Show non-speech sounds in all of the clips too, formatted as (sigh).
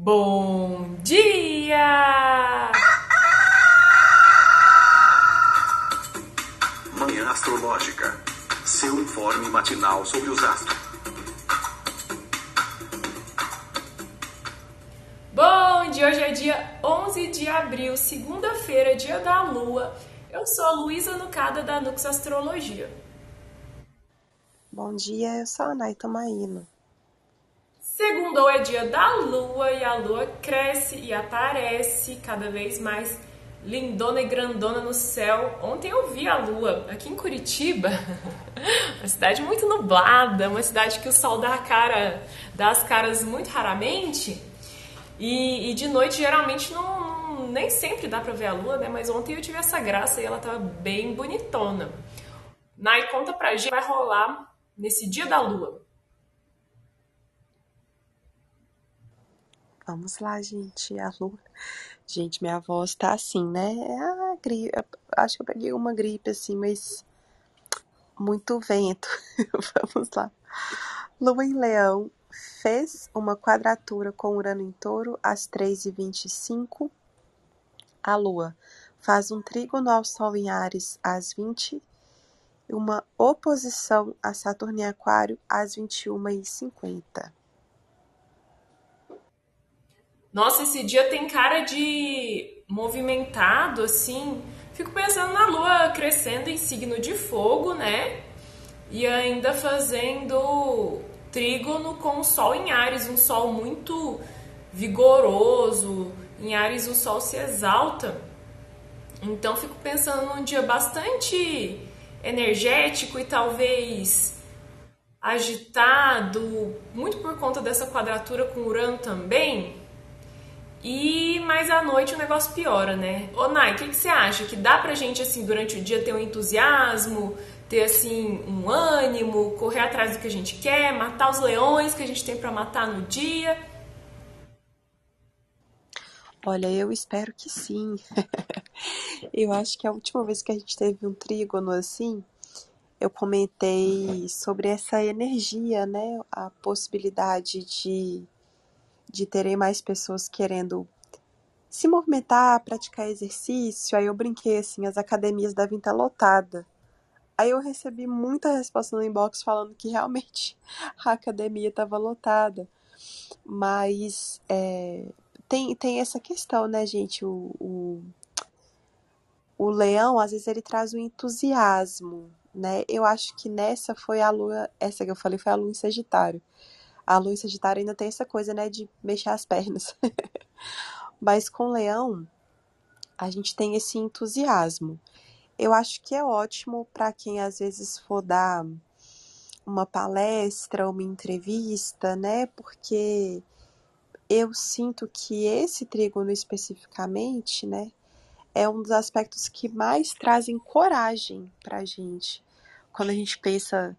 Bom dia! Manhã Astrológica. Seu informe matinal sobre os astros. Bom dia! Hoje é dia 11 de abril, segunda-feira, dia da lua. Eu sou a Luísa Nucada da Nux Astrologia. Bom dia, eu sou a Naita Maíno. Segundou é dia da lua e a lua cresce e aparece cada vez mais lindona e grandona no céu. Ontem eu vi a lua aqui em Curitiba, (laughs) uma cidade muito nublada, uma cidade que o sol dá cara, dá as caras muito raramente. E, e de noite geralmente não, nem sempre dá pra ver a lua, né? Mas ontem eu tive essa graça e ela tava bem bonitona. Nai, conta pra gente, vai rolar nesse dia da lua. Vamos lá, gente. A lua. Gente, minha voz tá assim, né? Ah, gripe. Acho que eu peguei uma gripe assim, mas muito vento. (laughs) Vamos lá. Lua em Leão fez uma quadratura com Urano em Touro às 3h25. A Lua faz um trígono ao Sol em Ares às 20 e uma oposição a Saturno em Aquário às 21h50. Nossa, esse dia tem cara de movimentado, assim. Fico pensando na lua crescendo em signo de fogo, né? E ainda fazendo trígono com o sol em Ares, um sol muito vigoroso. Em Ares o sol se exalta. Então fico pensando num dia bastante energético e talvez agitado, muito por conta dessa quadratura com Urano também. E mais à noite o negócio piora, né? Ô Nai, o que, que você acha? Que dá pra gente, assim, durante o dia ter um entusiasmo, ter, assim, um ânimo, correr atrás do que a gente quer, matar os leões que a gente tem para matar no dia? Olha, eu espero que sim. (laughs) eu acho que a última vez que a gente teve um trígono assim, eu comentei sobre essa energia, né? A possibilidade de de terem mais pessoas querendo se movimentar, praticar exercício. Aí eu brinquei assim, as academias devem estar lotadas. Aí eu recebi muita resposta no inbox falando que realmente (laughs) a academia estava lotada. Mas é, tem, tem essa questão, né, gente? O, o, o leão, às vezes, ele traz um entusiasmo, né? Eu acho que nessa foi a lua, essa que eu falei foi a lua em Sagitário a lua em Sagitário ainda tem essa coisa, né, de mexer as pernas. (laughs) Mas com Leão, a gente tem esse entusiasmo. Eu acho que é ótimo para quem às vezes for dar uma palestra, uma entrevista, né? Porque eu sinto que esse trígono especificamente, né, é um dos aspectos que mais trazem coragem para a gente. Quando a gente pensa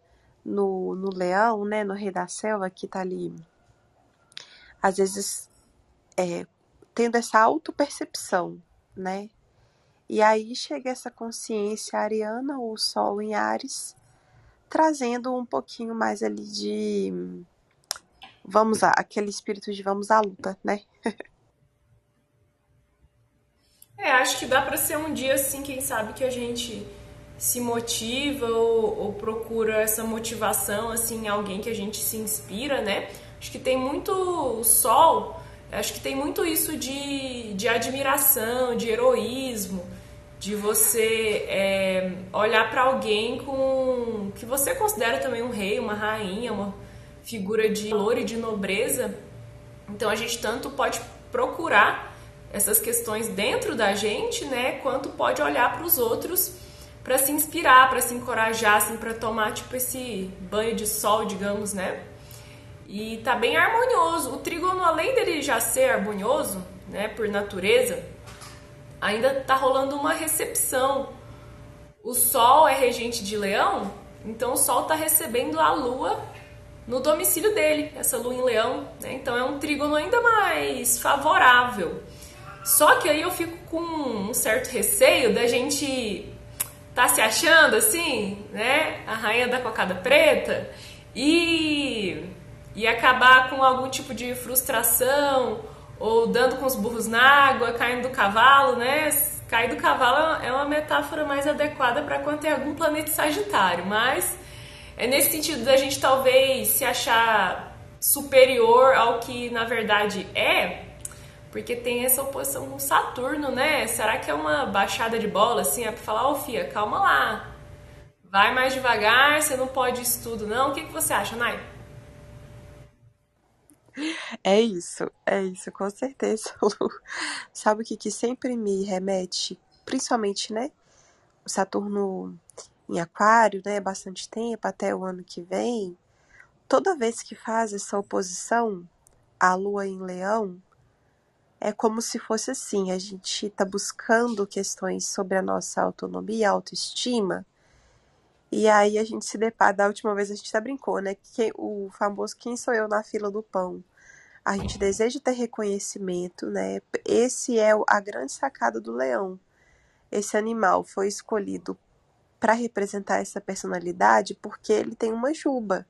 no, no leão, né, no rei da selva, que tá ali, às vezes, é, tendo essa autopercepção, né? E aí chega essa consciência ariana, o sol em Ares, trazendo um pouquinho mais ali de. Vamos lá, aquele espírito de vamos à luta, né? é, acho que dá para ser um dia assim, quem sabe que a gente se motiva ou, ou, procura essa motivação assim em alguém que a gente se inspira, né? Acho que tem muito sol, acho que tem muito isso de, de admiração, de heroísmo, de você é, olhar para alguém com que você considera também um rei, uma rainha, uma figura de valor e de nobreza. Então a gente tanto pode procurar essas questões dentro da gente, né, quanto pode olhar para os outros para se inspirar, para se encorajar, assim, para tomar tipo esse banho de sol, digamos, né? E tá bem harmonioso. O trígono, além dele já ser harmonioso, né, por natureza, ainda tá rolando uma recepção. O sol é regente de Leão, então o sol tá recebendo a lua no domicílio dele, essa lua em Leão, né? Então é um trígono ainda mais favorável. Só que aí eu fico com um certo receio da gente tá se achando assim, né? A rainha da cocada preta e e acabar com algum tipo de frustração ou dando com os burros na água, caindo do cavalo, né? Cair do cavalo é uma metáfora mais adequada para quando tem algum planeta Sagitário, mas é nesse sentido da gente talvez se achar superior ao que na verdade é, porque tem essa oposição com Saturno, né? Será que é uma baixada de bola assim? É pra falar, ô oh, Fia, calma lá. Vai mais devagar, você não pode isso tudo, não. O que, que você acha, Nai? É isso, é isso, com certeza, (laughs) Lu. Sabe o que, que sempre me remete, principalmente, né? O Saturno em Aquário, né? Bastante tempo, até o ano que vem. Toda vez que faz essa oposição à Lua em Leão, é como se fosse assim: a gente está buscando questões sobre a nossa autonomia, autoestima. E aí a gente se depara, da última vez a gente até brincou, né? Que o famoso quem sou eu na fila do pão a gente deseja ter reconhecimento, né? Esse é a grande sacada do leão. Esse animal foi escolhido para representar essa personalidade porque ele tem uma juba.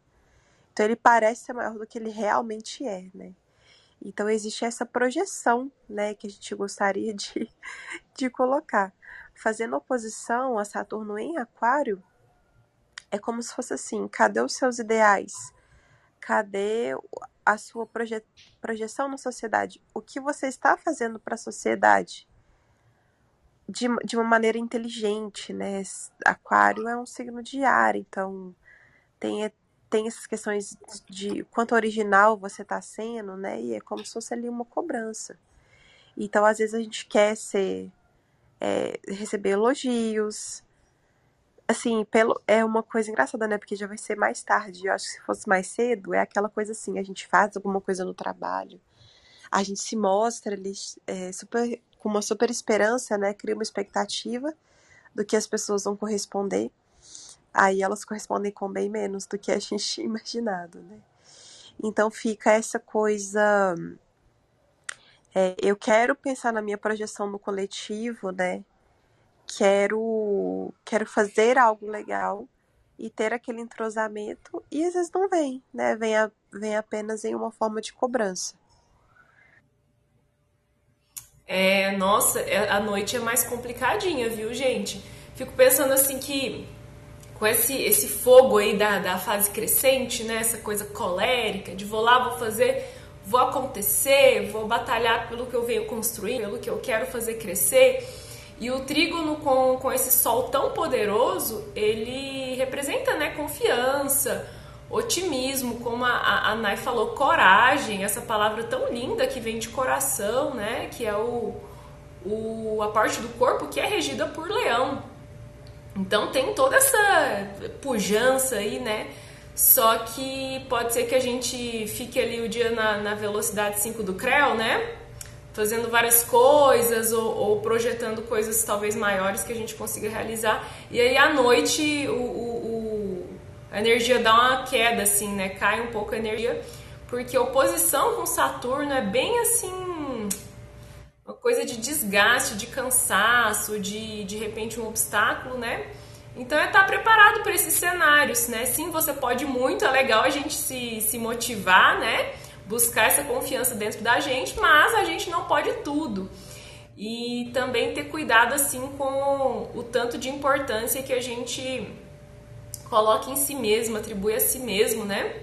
Então ele parece ser maior do que ele realmente é, né? Então existe essa projeção, né, que a gente gostaria de, (laughs) de colocar. Fazendo oposição a Saturno em Aquário, é como se fosse assim: cadê os seus ideais? Cadê a sua proje projeção na sociedade? O que você está fazendo para a sociedade? De, de uma maneira inteligente, né? Aquário é um signo de ar, então tem, tem essas questões de quanto original você está sendo, né? E é como se fosse ali uma cobrança. Então, às vezes, a gente quer ser. É, receber elogios, assim, pelo, é uma coisa engraçada, né? Porque já vai ser mais tarde. Eu acho que se fosse mais cedo, é aquela coisa assim, a gente faz alguma coisa no trabalho, a gente se mostra ali é, super, com uma super esperança, né? Cria uma expectativa do que as pessoas vão corresponder. Aí elas correspondem com bem menos do que a gente imaginado, né? Então fica essa coisa. É, eu quero pensar na minha projeção no coletivo, né? quero quero fazer algo legal e ter aquele entrosamento e às vezes não vem, né? Vem, a, vem apenas em uma forma de cobrança. É, nossa, é, a noite é mais complicadinha, viu, gente? Fico pensando assim que com esse, esse fogo aí da, da fase crescente, né? Essa coisa colérica, de vou lá, vou fazer, vou acontecer, vou batalhar pelo que eu venho construir, pelo que eu quero fazer crescer e o trígono com, com esse sol tão poderoso, ele representa né, confiança, otimismo, como a, a, Nai falou, coragem, essa palavra tão linda que vem de coração, né? Que é o, o, a parte do corpo que é regida por leão. Então tem toda essa pujança aí, né? Só que pode ser que a gente fique ali o dia na, na velocidade 5 do Creu, né? fazendo várias coisas ou, ou, projetando coisas talvez maiores que a gente consiga realizar. E aí à noite o, o, a energia dá uma queda, assim, né? Cai um pouco a energia, porque oposição com Saturno é bem assim. Coisa de desgaste, de cansaço, de de repente um obstáculo, né? Então é estar preparado para esses cenários, né? Sim, você pode muito, é legal a gente se, se motivar, né? buscar essa confiança dentro da gente, mas a gente não pode tudo. E também ter cuidado assim com o tanto de importância que a gente coloca em si mesmo, atribui a si mesmo, né?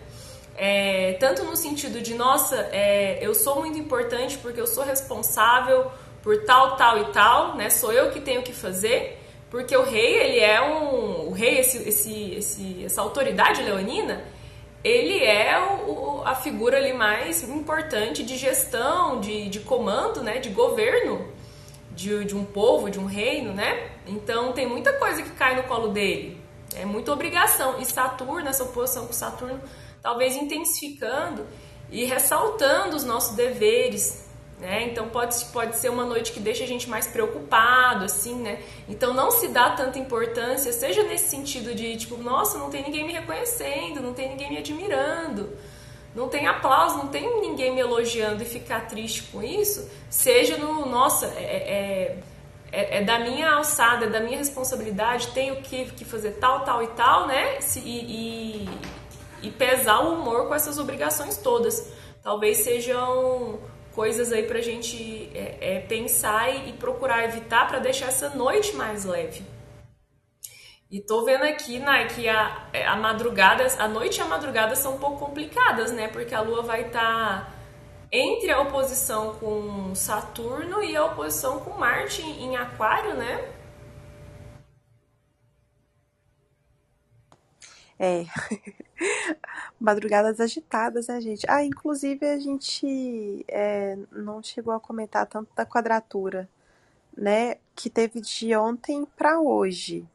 É, tanto no sentido de, nossa, é, eu sou muito importante porque eu sou responsável por tal, tal e tal, né? Sou eu que tenho que fazer, porque o rei, ele é um. O rei, esse, esse, esse, essa autoridade leonina, ele é o, a figura ali mais importante de gestão, de, de comando, né, de governo de, de um povo, de um reino, né? Então tem muita coisa que cai no colo dele. É muita obrigação. E Saturno, essa oposição com Saturno, talvez intensificando e ressaltando os nossos deveres, né? Então pode, pode ser uma noite que deixa a gente mais preocupado, assim, né? Então não se dá tanta importância, seja nesse sentido de tipo, nossa, não tem ninguém me reconhecendo, não tem ninguém me admirando, não tem aplauso, não tem ninguém me elogiando e ficar triste com isso, seja no, nossa, é, é, é, é da minha alçada, é da minha responsabilidade, tenho que, que fazer tal, tal e tal, né? E, e, e pesar o humor com essas obrigações todas. Talvez sejam coisas aí pra gente é, é, pensar e, e procurar evitar para deixar essa noite mais leve. E tô vendo aqui, né, que a, é, a madrugada, a noite e a madrugada são um pouco complicadas, né? Porque a Lua vai estar tá entre a oposição com Saturno e a oposição com Marte em Aquário, né? É. (laughs) (laughs) Madrugadas agitadas, né, gente? Ah, inclusive a gente é, não chegou a comentar tanto da quadratura, né? Que teve de ontem para hoje.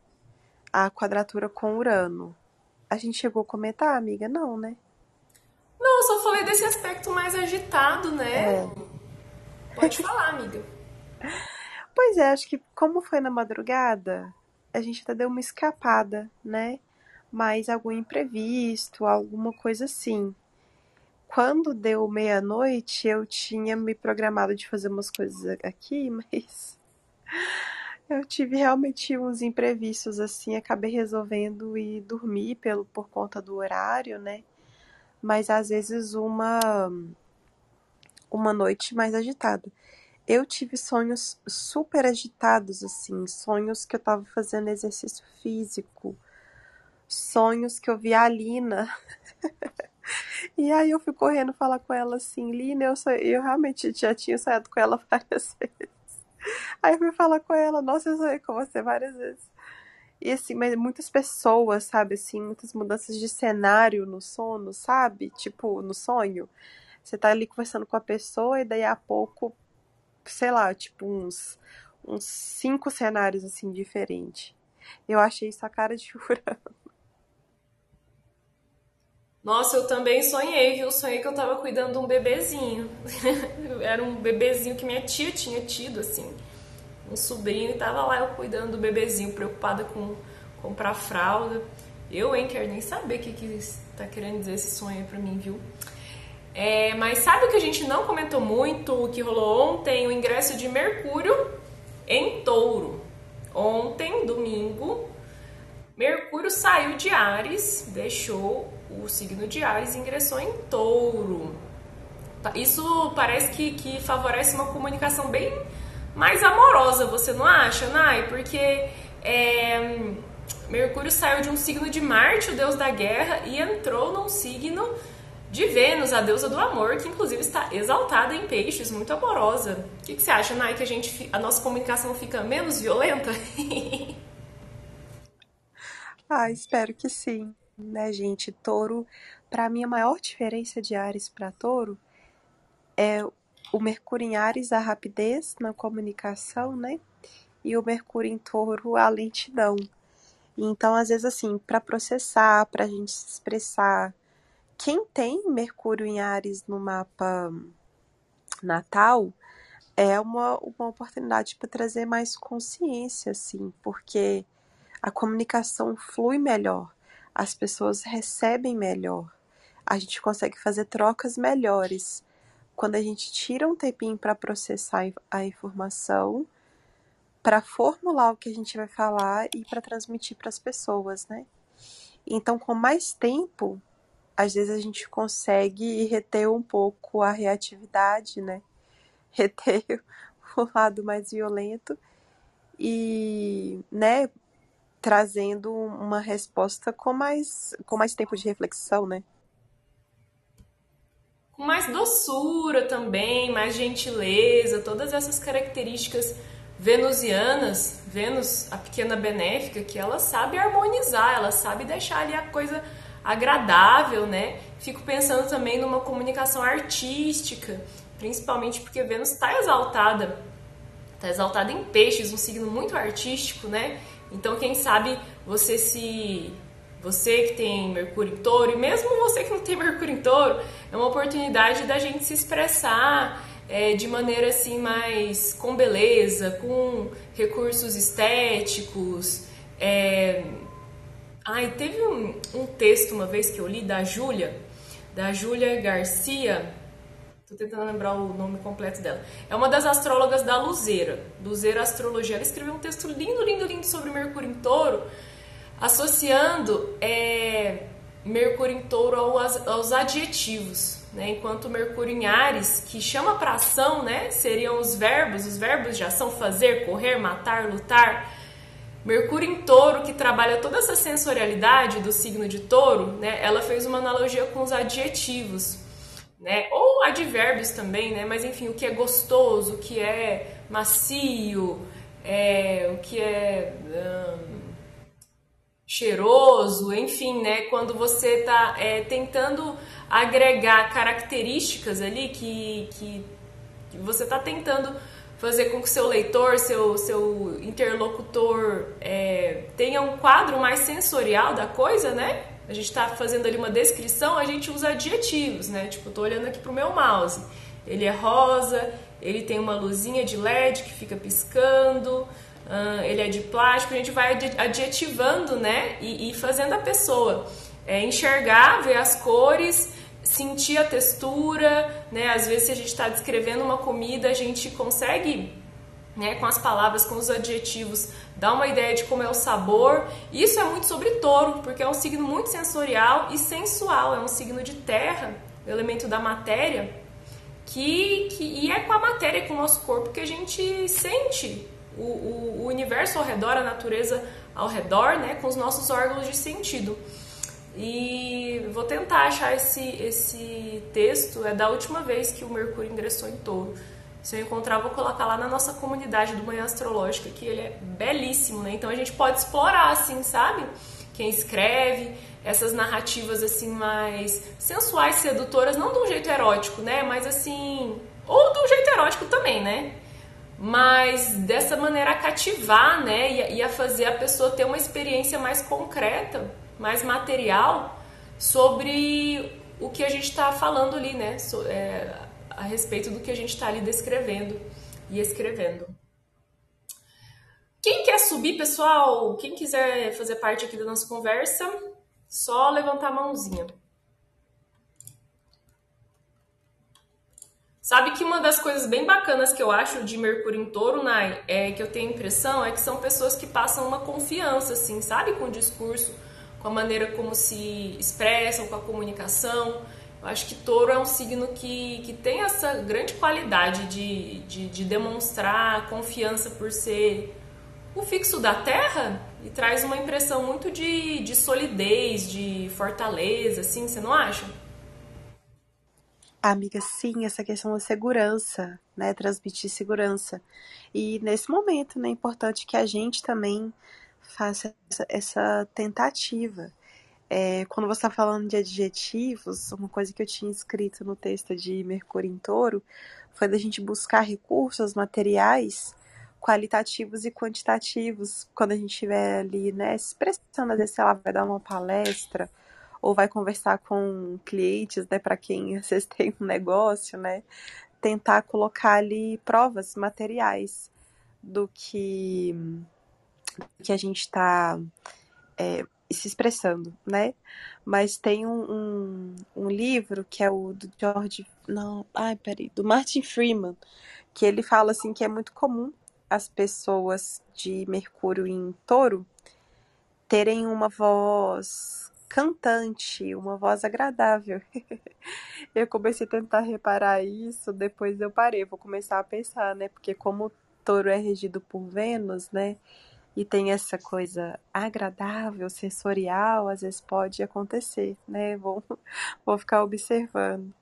A quadratura com Urano. A gente chegou a comentar, amiga? Não, né? Não, eu só falei desse aspecto mais agitado, né? É. Pode falar, amiga. (laughs) Pois é, acho que como foi na madrugada, a gente até deu uma escapada, né? Mas algum imprevisto, alguma coisa assim. Quando deu meia-noite, eu tinha me programado de fazer umas coisas aqui, (laughs) mas eu tive realmente uns imprevistos assim, acabei resolvendo ir dormir pelo por conta do horário, né? Mas às vezes uma uma noite mais agitada. Eu tive sonhos super agitados assim, sonhos que eu tava fazendo exercício físico, sonhos que eu vi a Lina. (laughs) e aí eu fui correndo falar com ela assim, Lina, eu, eu realmente já tinha saído com ela (laughs) várias vezes. Aí eu fui falar com ela, nossa, eu sonhei com você várias vezes. E assim, mas muitas pessoas, sabe, assim, muitas mudanças de cenário no sono, sabe? Tipo, no sonho. Você tá ali conversando com a pessoa e daí a pouco, sei lá, tipo, uns, uns cinco cenários assim diferentes. Eu achei isso a cara de (laughs) Urano. Nossa, eu também sonhei, viu? Sonhei que eu tava cuidando de um bebezinho. (laughs) Era um bebezinho que minha tia tinha tido, assim. Um sobrinho e tava lá eu cuidando do bebezinho, preocupada com comprar fralda. Eu, hein, quero nem saber o que, que tá querendo dizer esse sonho aí pra mim, viu? É, mas sabe o que a gente não comentou muito, o que rolou ontem? O ingresso de Mercúrio em touro. Ontem, domingo, Mercúrio saiu de Ares, deixou o signo de Ares ingressou em touro. Isso parece que, que favorece uma comunicação bem mais amorosa, você não acha, Nai? Porque é, Mercúrio saiu de um signo de Marte, o deus da guerra, e entrou num signo de Vênus, a deusa do amor, que inclusive está exaltada em peixes, muito amorosa. O que, que você acha, Nai, que a, gente, a nossa comunicação fica menos violenta? (laughs) ah, espero que sim né, gente? Touro, para mim, a maior diferença de Ares para Touro é o Mercúrio em Ares, a rapidez na comunicação, né? E o Mercúrio em Touro, a lentidão. Então, às vezes, assim, para processar, para a gente se expressar, quem tem Mercúrio em Ares no mapa natal é uma, uma oportunidade para trazer mais consciência, assim, porque a comunicação flui melhor as pessoas recebem melhor, a gente consegue fazer trocas melhores quando a gente tira um tempinho para processar a informação, para formular o que a gente vai falar e para transmitir para as pessoas, né? Então, com mais tempo, às vezes a gente consegue reter um pouco a reatividade, né? (laughs) Reter o lado mais violento e, né, trazendo uma resposta com mais, com mais tempo de reflexão, né? Com mais doçura também, mais gentileza, todas essas características venusianas, Vênus, a pequena benéfica, que ela sabe harmonizar, ela sabe deixar ali a coisa agradável, né? Fico pensando também numa comunicação artística, principalmente porque Vênus está exaltada, está exaltada em peixes, um signo muito artístico, né? Então, quem sabe você se você que tem Mercúrio em Touro, e mesmo você que não tem Mercúrio em Touro, é uma oportunidade da gente se expressar é, de maneira assim mais com beleza, com recursos estéticos. É... Ai, teve um, um texto uma vez que eu li da Júlia, da Júlia Garcia, Tô tentando lembrar o nome completo dela. É uma das astrólogas da Luzeira, Luzeira Astrologia. Ela escreveu um texto lindo, lindo, lindo sobre Mercúrio em Touro, associando é, Mercúrio em Touro aos, aos adjetivos. né? Enquanto Mercúrio em Ares, que chama para ação, né? Seriam os verbos, os verbos de ação fazer, correr, matar, lutar. Mercúrio em Touro, que trabalha toda essa sensorialidade do signo de Touro, né? Ela fez uma analogia com os adjetivos, né? Ou advérbios também, né? Mas enfim, o que é gostoso, o que é macio, é, o que é hum, cheiroso, enfim, né? Quando você está é, tentando agregar características ali que, que, que você está tentando fazer com que seu leitor, seu, seu interlocutor é, tenha um quadro mais sensorial da coisa, né? A gente está fazendo ali uma descrição, a gente usa adjetivos, né? Tipo, tô olhando aqui pro meu mouse. Ele é rosa, ele tem uma luzinha de LED que fica piscando, uh, ele é de plástico, a gente vai adjetivando, né? E, e fazendo a pessoa é, enxergar, ver as cores, sentir a textura, né? Às vezes, se a gente está descrevendo uma comida, a gente consegue, né, com as palavras, com os adjetivos, dar uma ideia de como é o sabor. Isso é muito sobre touro, porque é um signo muito sensorial e sensual, é um signo de terra, o elemento da matéria, que, que e é com a matéria, com o nosso corpo, que a gente sente o, o, o universo ao redor, a natureza ao redor, né, com os nossos órgãos de sentido. E vou tentar achar esse, esse texto, é da última vez que o Mercúrio ingressou em touro. Se eu encontrar, vou colocar lá na nossa comunidade do Manhã Astrológica, que ele é belíssimo, né? Então a gente pode explorar, assim, sabe? Quem escreve, essas narrativas, assim, mais sensuais, sedutoras, não de um jeito erótico, né? Mas, assim... Ou de um jeito erótico também, né? Mas dessa maneira a cativar, né? E a fazer a pessoa ter uma experiência mais concreta mais material sobre o que a gente está falando ali, né? So, é, a respeito do que a gente está ali descrevendo e escrevendo. Quem quer subir, pessoal? Quem quiser fazer parte aqui da nossa conversa, só levantar a mãozinha. Sabe que uma das coisas bem bacanas que eu acho de Mercúrio em Touro, Nai, é que eu tenho impressão é que são pessoas que passam uma confiança, assim, sabe, com o discurso com a maneira como se expressam, com a comunicação. Eu acho que touro é um signo que, que tem essa grande qualidade de, de, de demonstrar confiança por ser o fixo da terra e traz uma impressão muito de, de solidez, de fortaleza, assim, você não acha? Amiga, sim, essa questão da segurança, né? Transmitir segurança. E nesse momento, né, é importante que a gente também faça essa, essa tentativa. É, quando você está falando de adjetivos, uma coisa que eu tinha escrito no texto de Mercúrio em Touro foi da gente buscar recursos materiais qualitativos e quantitativos. Quando a gente estiver ali, né, expressando, às vezes, sei lá, vai dar uma palestra ou vai conversar com clientes, né, para quem vocês têm um negócio, né, tentar colocar ali provas materiais do que que a gente está é, se expressando, né? Mas tem um, um, um, livro que é o do George, não, ai, peraí, do Martin Freeman, que ele fala assim que é muito comum as pessoas de Mercúrio em Touro terem uma voz cantante, uma voz agradável. (laughs) eu comecei a tentar reparar isso, depois eu parei, vou começar a pensar, né? Porque como Touro é regido por Vênus, né? E tem essa coisa agradável, sensorial, às vezes pode acontecer, né? Vou, (laughs) vou ficar observando.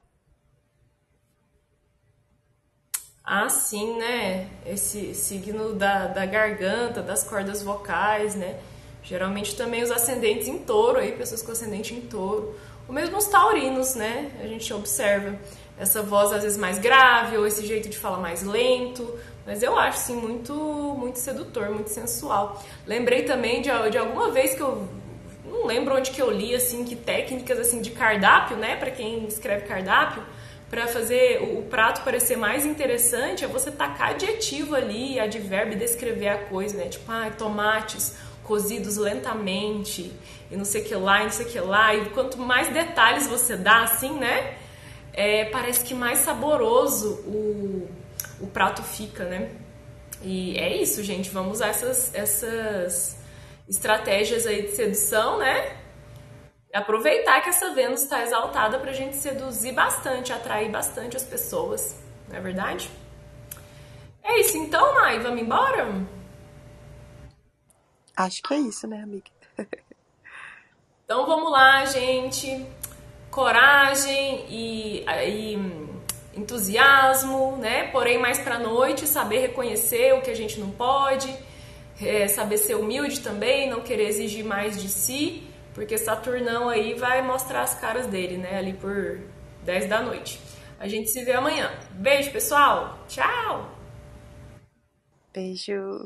Ah, sim, né? Esse signo da, da garganta, das cordas vocais, né? Geralmente também os ascendentes em touro, aí, pessoas com ascendente em touro. Ou mesmo os taurinos, né? A gente observa essa voz às vezes mais grave, ou esse jeito de falar mais lento, mas eu acho, sim, muito, muito sedutor, muito sensual. Lembrei também de, de alguma vez que eu não lembro onde que eu li assim que técnicas assim de cardápio, né, para quem escreve cardápio, para fazer o, o, prato parecer mais interessante, é você tacar adjetivo ali, advérbio, descrever a coisa, né? Tipo, ah, tomates cozidos lentamente e não sei que lá, e não sei que lá. E quanto mais detalhes você dá, assim, né? É, parece que mais saboroso o, o prato fica, né? E é isso, gente. Vamos usar essas, essas estratégias aí de sedução, né? aproveitar que essa Vênus está exaltada para a gente seduzir bastante, atrair bastante as pessoas, não é verdade? É isso então, Mai, vamos embora? Acho que é isso, né, amiga? então vamos lá, gente. Coragem e, e entusiasmo, né? Porém, mais para noite, saber reconhecer o que a gente não pode, é, saber ser humilde também, não querer exigir mais de si porque Saturnão aí vai mostrar as caras dele, né? Ali por 10 da noite. A gente se vê amanhã. Beijo, pessoal. Tchau. Beijo.